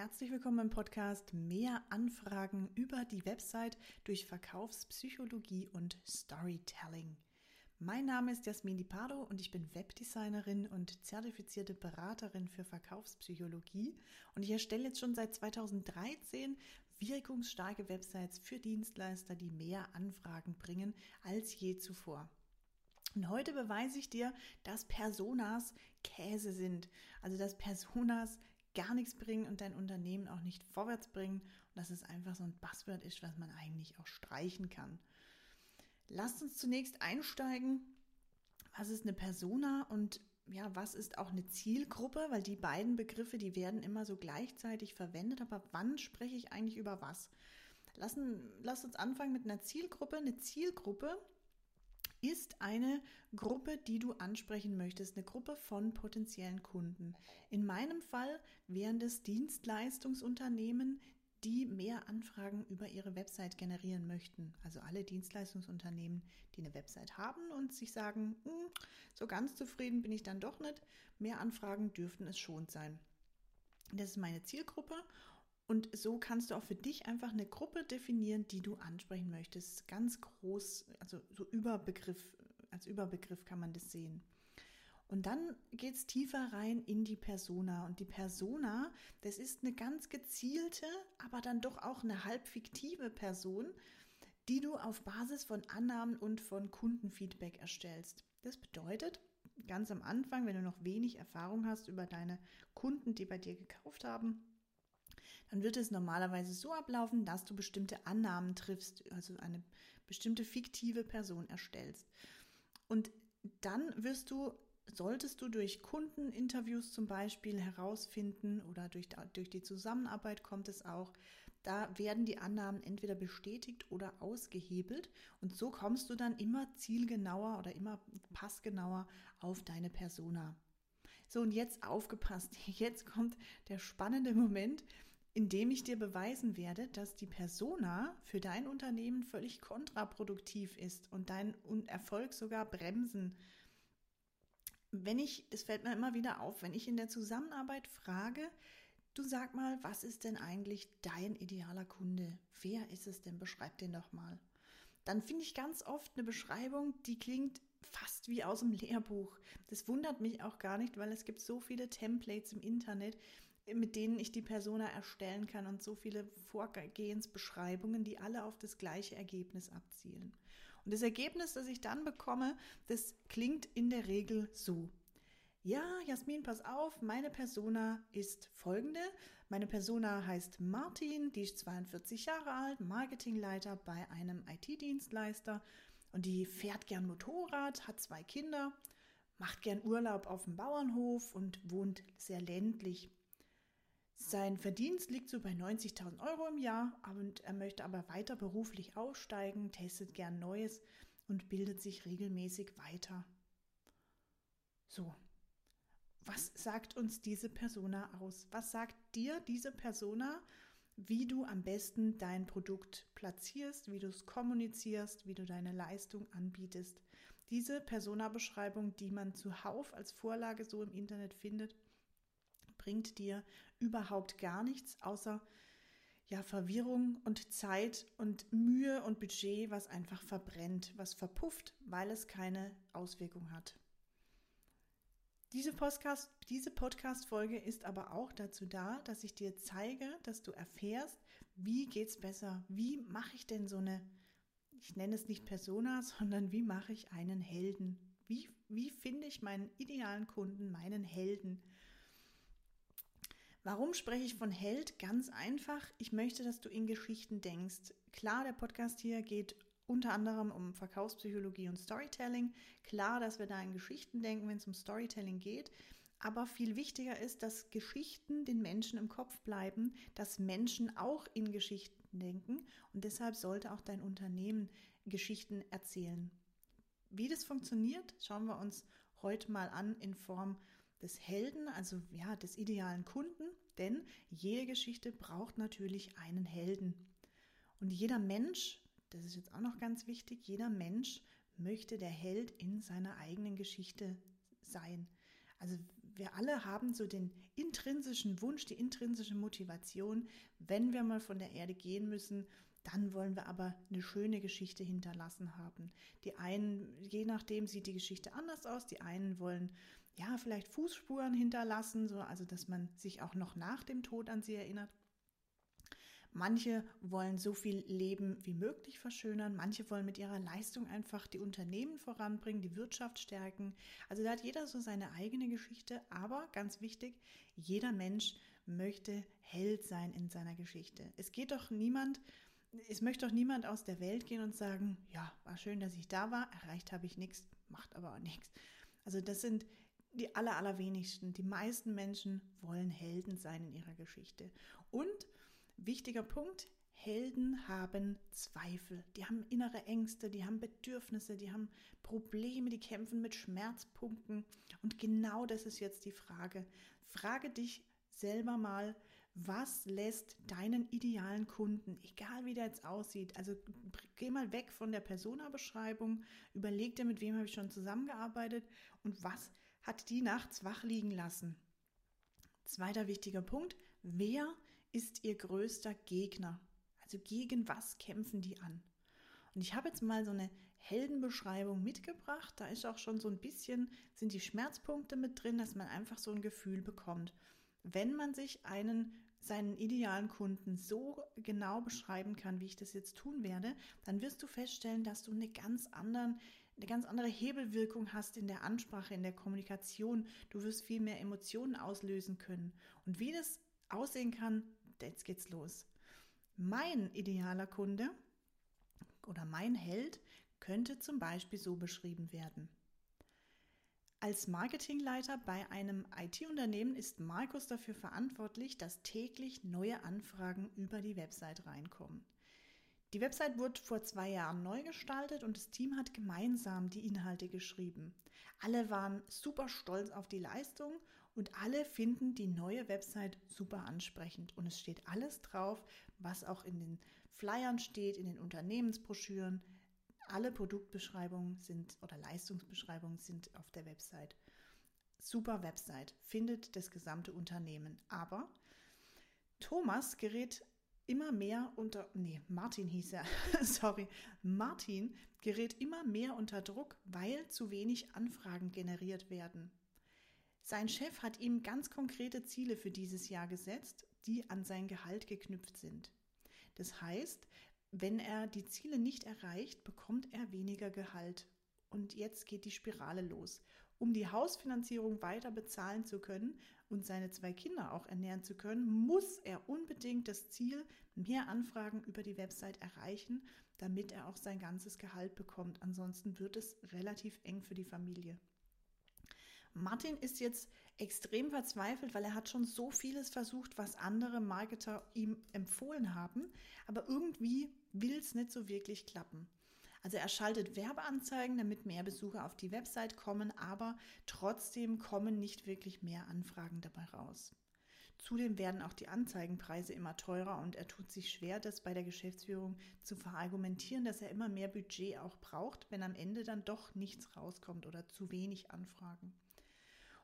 Herzlich willkommen im Podcast Mehr Anfragen über die Website durch Verkaufspsychologie und Storytelling. Mein Name ist Jasmin Di Pardo und ich bin Webdesignerin und zertifizierte Beraterin für Verkaufspsychologie und ich erstelle jetzt schon seit 2013 wirkungsstarke Websites für Dienstleister, die mehr Anfragen bringen als je zuvor. Und heute beweise ich dir, dass Personas Käse sind. Also dass Personas gar nichts bringen und dein Unternehmen auch nicht vorwärts bringen und dass es einfach so ein Buzzword ist, was man eigentlich auch streichen kann. Lasst uns zunächst einsteigen. Was ist eine Persona und ja, was ist auch eine Zielgruppe? Weil die beiden Begriffe, die werden immer so gleichzeitig verwendet, aber wann spreche ich eigentlich über was? Lassen, lasst uns anfangen mit einer Zielgruppe. Eine Zielgruppe ist eine Gruppe, die du ansprechen möchtest, eine Gruppe von potenziellen Kunden. In meinem Fall wären das Dienstleistungsunternehmen, die mehr Anfragen über ihre Website generieren möchten. Also alle Dienstleistungsunternehmen, die eine Website haben und sich sagen, hm, so ganz zufrieden bin ich dann doch nicht. Mehr Anfragen dürften es schon sein. Das ist meine Zielgruppe und so kannst du auch für dich einfach eine Gruppe definieren, die du ansprechen möchtest. Ganz groß, also so Überbegriff, als Überbegriff kann man das sehen. Und dann geht's tiefer rein in die Persona. Und die Persona, das ist eine ganz gezielte, aber dann doch auch eine halb fiktive Person, die du auf Basis von Annahmen und von Kundenfeedback erstellst. Das bedeutet, ganz am Anfang, wenn du noch wenig Erfahrung hast über deine Kunden, die bei dir gekauft haben, dann wird es normalerweise so ablaufen, dass du bestimmte Annahmen triffst, also eine bestimmte fiktive Person erstellst. Und dann wirst du, solltest du durch Kundeninterviews zum Beispiel herausfinden oder durch, durch die Zusammenarbeit kommt es auch, da werden die Annahmen entweder bestätigt oder ausgehebelt und so kommst du dann immer zielgenauer oder immer passgenauer auf deine Persona. So, und jetzt aufgepasst. Jetzt kommt der spannende Moment, in dem ich dir beweisen werde, dass die Persona für dein Unternehmen völlig kontraproduktiv ist und deinen Erfolg sogar bremsen. Wenn ich, das fällt mir immer wieder auf, wenn ich in der Zusammenarbeit frage, du sag mal, was ist denn eigentlich dein idealer Kunde? Wer ist es denn? Beschreib den doch mal. Dann finde ich ganz oft eine Beschreibung, die klingt fast wie aus dem Lehrbuch. Das wundert mich auch gar nicht, weil es gibt so viele Templates im Internet, mit denen ich die Persona erstellen kann und so viele Vorgehensbeschreibungen, die alle auf das gleiche Ergebnis abzielen. Und das Ergebnis, das ich dann bekomme, das klingt in der Regel so. Ja, Jasmin, pass auf, meine Persona ist folgende. Meine Persona heißt Martin, die ist 42 Jahre alt, Marketingleiter bei einem IT-Dienstleister und die fährt gern Motorrad, hat zwei Kinder, macht gern Urlaub auf dem Bauernhof und wohnt sehr ländlich. Sein Verdienst liegt so bei 90.000 Euro im Jahr und er möchte aber weiter beruflich aussteigen, testet gern Neues und bildet sich regelmäßig weiter. So. Was sagt uns diese Persona aus? Was sagt dir diese Persona wie du am besten dein Produkt platzierst, wie du es kommunizierst, wie du deine Leistung anbietest. Diese Persona-Beschreibung, die man zuhauf als Vorlage so im Internet findet, bringt dir überhaupt gar nichts, außer ja, Verwirrung und Zeit und Mühe und Budget, was einfach verbrennt, was verpufft, weil es keine Auswirkung hat. Diese Podcast, diese Podcast-Folge ist aber auch dazu da, dass ich dir zeige, dass du erfährst, wie geht's besser? Wie mache ich denn so eine, ich nenne es nicht Persona, sondern wie mache ich einen Helden? Wie, wie finde ich meinen idealen Kunden, meinen Helden? Warum spreche ich von Held? Ganz einfach. Ich möchte, dass du in Geschichten denkst. Klar, der Podcast hier geht unter anderem um Verkaufspsychologie und Storytelling. Klar, dass wir da in Geschichten denken, wenn es um Storytelling geht. Aber viel wichtiger ist, dass Geschichten den Menschen im Kopf bleiben, dass Menschen auch in Geschichten denken. Und deshalb sollte auch dein Unternehmen Geschichten erzählen. Wie das funktioniert, schauen wir uns heute mal an in Form des Helden, also ja, des idealen Kunden. Denn jede Geschichte braucht natürlich einen Helden. Und jeder Mensch das ist jetzt auch noch ganz wichtig, jeder Mensch möchte der Held in seiner eigenen Geschichte sein. Also wir alle haben so den intrinsischen Wunsch, die intrinsische Motivation, wenn wir mal von der Erde gehen müssen, dann wollen wir aber eine schöne Geschichte hinterlassen haben. Die einen, je nachdem sieht die Geschichte anders aus, die einen wollen ja vielleicht Fußspuren hinterlassen, so also dass man sich auch noch nach dem Tod an sie erinnert. Manche wollen so viel Leben wie möglich verschönern, manche wollen mit ihrer Leistung einfach die Unternehmen voranbringen, die Wirtschaft stärken. Also da hat jeder so seine eigene Geschichte, aber ganz wichtig, jeder Mensch möchte Held sein in seiner Geschichte. Es geht doch niemand, es möchte doch niemand aus der Welt gehen und sagen, ja, war schön, dass ich da war, erreicht habe ich nichts, macht aber auch nichts. Also das sind die aller, allerwenigsten. Die meisten Menschen wollen Helden sein in ihrer Geschichte. Und Wichtiger Punkt, Helden haben Zweifel, die haben innere Ängste, die haben Bedürfnisse, die haben Probleme, die kämpfen mit Schmerzpunkten. Und genau das ist jetzt die Frage. Frage dich selber mal, was lässt deinen idealen Kunden, egal wie der jetzt aussieht, also geh mal weg von der Persona-Beschreibung, überleg dir, mit wem habe ich schon zusammengearbeitet und was hat die nachts wach liegen lassen. Zweiter wichtiger Punkt, wer ist ihr größter Gegner? Also gegen was kämpfen die an? Und ich habe jetzt mal so eine Heldenbeschreibung mitgebracht. Da ist auch schon so ein bisschen, sind die Schmerzpunkte mit drin, dass man einfach so ein Gefühl bekommt. Wenn man sich einen, seinen idealen Kunden so genau beschreiben kann, wie ich das jetzt tun werde, dann wirst du feststellen, dass du eine ganz anderen, eine ganz andere Hebelwirkung hast in der Ansprache, in der Kommunikation. Du wirst viel mehr Emotionen auslösen können. Und wie das aussehen kann, jetzt geht's los. Mein idealer Kunde oder mein Held könnte zum Beispiel so beschrieben werden. Als Marketingleiter bei einem IT-Unternehmen ist Markus dafür verantwortlich, dass täglich neue Anfragen über die Website reinkommen. Die Website wurde vor zwei Jahren neu gestaltet und das Team hat gemeinsam die Inhalte geschrieben. Alle waren super stolz auf die Leistung und alle finden die neue Website super ansprechend und es steht alles drauf, was auch in den Flyern steht, in den Unternehmensbroschüren. Alle Produktbeschreibungen sind oder Leistungsbeschreibungen sind auf der Website. Super Website, findet das gesamte Unternehmen. Aber Thomas gerät immer mehr unter, nee, Martin hieß er, sorry, Martin gerät immer mehr unter Druck, weil zu wenig Anfragen generiert werden. Sein Chef hat ihm ganz konkrete Ziele für dieses Jahr gesetzt, die an sein Gehalt geknüpft sind. Das heißt, wenn er die Ziele nicht erreicht, bekommt er weniger Gehalt. Und jetzt geht die Spirale los. Um die Hausfinanzierung weiter bezahlen zu können und seine zwei Kinder auch ernähren zu können, muss er unbedingt das Ziel, mehr Anfragen über die Website erreichen, damit er auch sein ganzes Gehalt bekommt. Ansonsten wird es relativ eng für die Familie. Martin ist jetzt extrem verzweifelt, weil er hat schon so vieles versucht, was andere Marketer ihm empfohlen haben, aber irgendwie will es nicht so wirklich klappen. Also er schaltet Werbeanzeigen, damit mehr Besucher auf die Website kommen, aber trotzdem kommen nicht wirklich mehr Anfragen dabei raus. Zudem werden auch die Anzeigenpreise immer teurer und er tut sich schwer, das bei der Geschäftsführung zu verargumentieren, dass er immer mehr Budget auch braucht, wenn am Ende dann doch nichts rauskommt oder zu wenig Anfragen.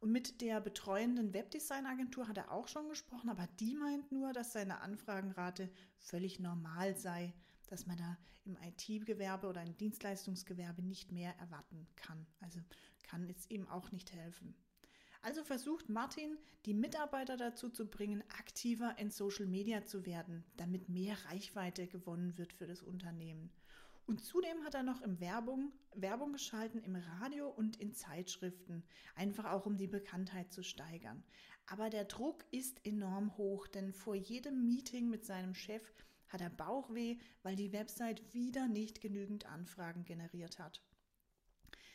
Und mit der betreuenden Webdesign-Agentur hat er auch schon gesprochen, aber die meint nur, dass seine Anfragenrate völlig normal sei, dass man da im IT-Gewerbe oder im Dienstleistungsgewerbe nicht mehr erwarten kann. Also kann es ihm auch nicht helfen. Also versucht Martin, die Mitarbeiter dazu zu bringen, aktiver in Social Media zu werden, damit mehr Reichweite gewonnen wird für das Unternehmen. Und zudem hat er noch im Werbung, Werbung geschalten im Radio und in Zeitschriften, einfach auch um die Bekanntheit zu steigern. Aber der Druck ist enorm hoch, denn vor jedem Meeting mit seinem Chef hat er Bauchweh, weil die Website wieder nicht genügend Anfragen generiert hat.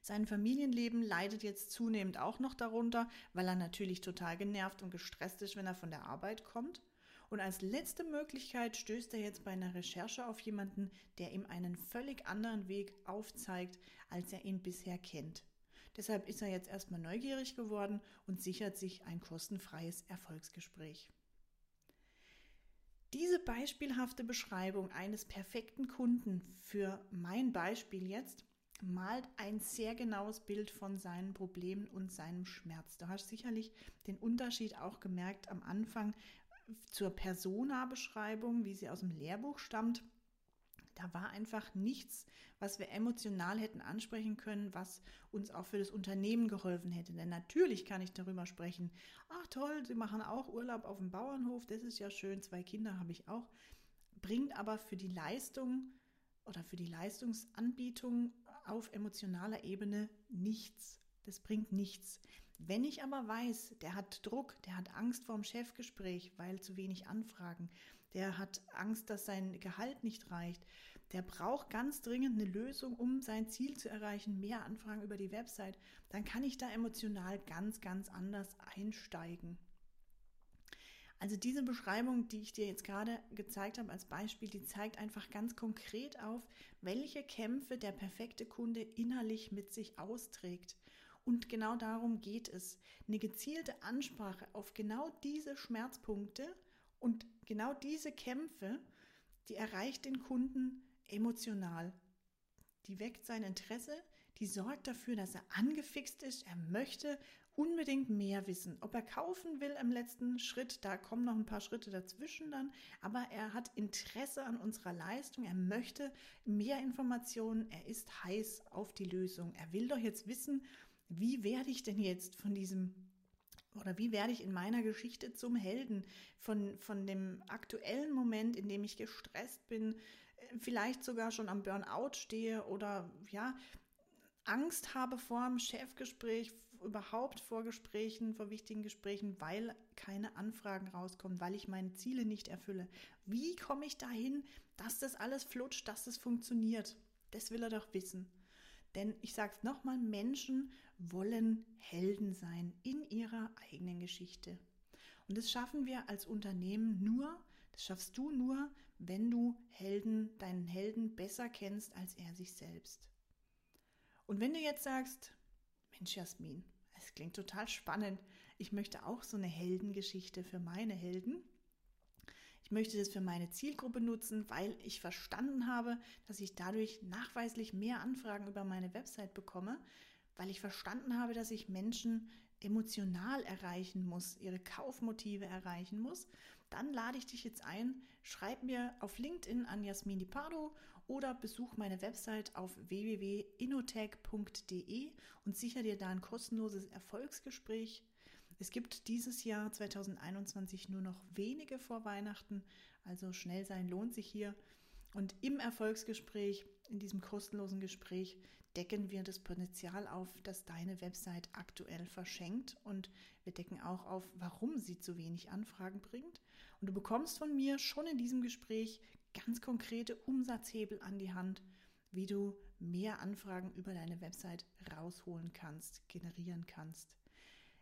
Sein Familienleben leidet jetzt zunehmend auch noch darunter, weil er natürlich total genervt und gestresst ist, wenn er von der Arbeit kommt. Und als letzte Möglichkeit stößt er jetzt bei einer Recherche auf jemanden, der ihm einen völlig anderen Weg aufzeigt, als er ihn bisher kennt. Deshalb ist er jetzt erstmal neugierig geworden und sichert sich ein kostenfreies Erfolgsgespräch. Diese beispielhafte Beschreibung eines perfekten Kunden für mein Beispiel jetzt malt ein sehr genaues Bild von seinen Problemen und seinem Schmerz. Du hast sicherlich den Unterschied auch gemerkt am Anfang zur Persona-Beschreibung, wie sie aus dem Lehrbuch stammt. Da war einfach nichts, was wir emotional hätten ansprechen können, was uns auch für das Unternehmen geholfen hätte. Denn natürlich kann ich darüber sprechen. Ach toll, Sie machen auch Urlaub auf dem Bauernhof, das ist ja schön, zwei Kinder habe ich auch. Bringt aber für die Leistung oder für die Leistungsanbietung auf emotionaler Ebene nichts. Das bringt nichts. Wenn ich aber weiß, der hat Druck, der hat Angst vor dem Chefgespräch, weil zu wenig Anfragen, der hat Angst, dass sein Gehalt nicht reicht, der braucht ganz dringend eine Lösung, um sein Ziel zu erreichen, mehr Anfragen über die Website, dann kann ich da emotional ganz, ganz anders einsteigen. Also diese Beschreibung, die ich dir jetzt gerade gezeigt habe als Beispiel, die zeigt einfach ganz konkret auf, welche Kämpfe der perfekte Kunde innerlich mit sich austrägt. Und genau darum geht es. Eine gezielte Ansprache auf genau diese Schmerzpunkte und genau diese Kämpfe, die erreicht den Kunden emotional. Die weckt sein Interesse, die sorgt dafür, dass er angefixt ist, er möchte unbedingt mehr wissen. Ob er kaufen will im letzten Schritt, da kommen noch ein paar Schritte dazwischen dann, aber er hat Interesse an unserer Leistung, er möchte mehr Informationen, er ist heiß auf die Lösung. Er will doch jetzt wissen, wie werde ich denn jetzt von diesem oder wie werde ich in meiner Geschichte zum Helden von, von dem aktuellen Moment, in dem ich gestresst bin, vielleicht sogar schon am Burnout stehe oder ja, Angst habe vor einem Chefgespräch, überhaupt vor Gesprächen, vor wichtigen Gesprächen, weil keine Anfragen rauskommen, weil ich meine Ziele nicht erfülle. Wie komme ich dahin, dass das alles flutscht, dass das funktioniert? Das will er doch wissen. Denn ich sage es nochmal, Menschen wollen Helden sein in ihrer eigenen Geschichte. Und das schaffen wir als Unternehmen nur, das schaffst du nur, wenn du Helden, deinen Helden besser kennst als er sich selbst. Und wenn du jetzt sagst, Mensch, Jasmin, es klingt total spannend. Ich möchte auch so eine Heldengeschichte für meine Helden. Ich möchte das für meine Zielgruppe nutzen, weil ich verstanden habe, dass ich dadurch nachweislich mehr Anfragen über meine Website bekomme, weil ich verstanden habe, dass ich Menschen emotional erreichen muss, ihre Kaufmotive erreichen muss, dann lade ich dich jetzt ein, schreib mir auf LinkedIn an Jasmin Di Pardo oder besuch meine Website auf www.inotech.de und sicher dir da ein kostenloses Erfolgsgespräch. Es gibt dieses Jahr 2021 nur noch wenige vor Weihnachten, also schnell sein lohnt sich hier. Und im Erfolgsgespräch, in diesem kostenlosen Gespräch, decken wir das Potenzial auf, das deine Website aktuell verschenkt und wir decken auch auf, warum sie zu wenig Anfragen bringt. Und du bekommst von mir schon in diesem Gespräch ganz konkrete Umsatzhebel an die Hand, wie du mehr Anfragen über deine Website rausholen kannst, generieren kannst.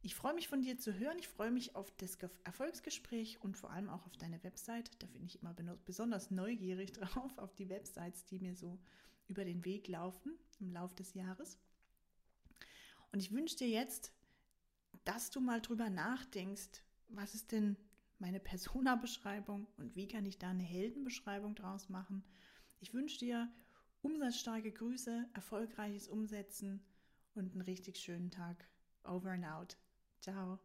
Ich freue mich von dir zu hören. Ich freue mich auf das Erfolgsgespräch und vor allem auch auf deine Website. Da bin ich immer besonders neugierig drauf, auf die Websites, die mir so über den Weg laufen im Laufe des Jahres. Und ich wünsche dir jetzt, dass du mal drüber nachdenkst, was ist denn meine Persona-Beschreibung und wie kann ich da eine Heldenbeschreibung draus machen. Ich wünsche dir umsatzstarke Grüße, erfolgreiches Umsetzen und einen richtig schönen Tag. Over and out. Ciao.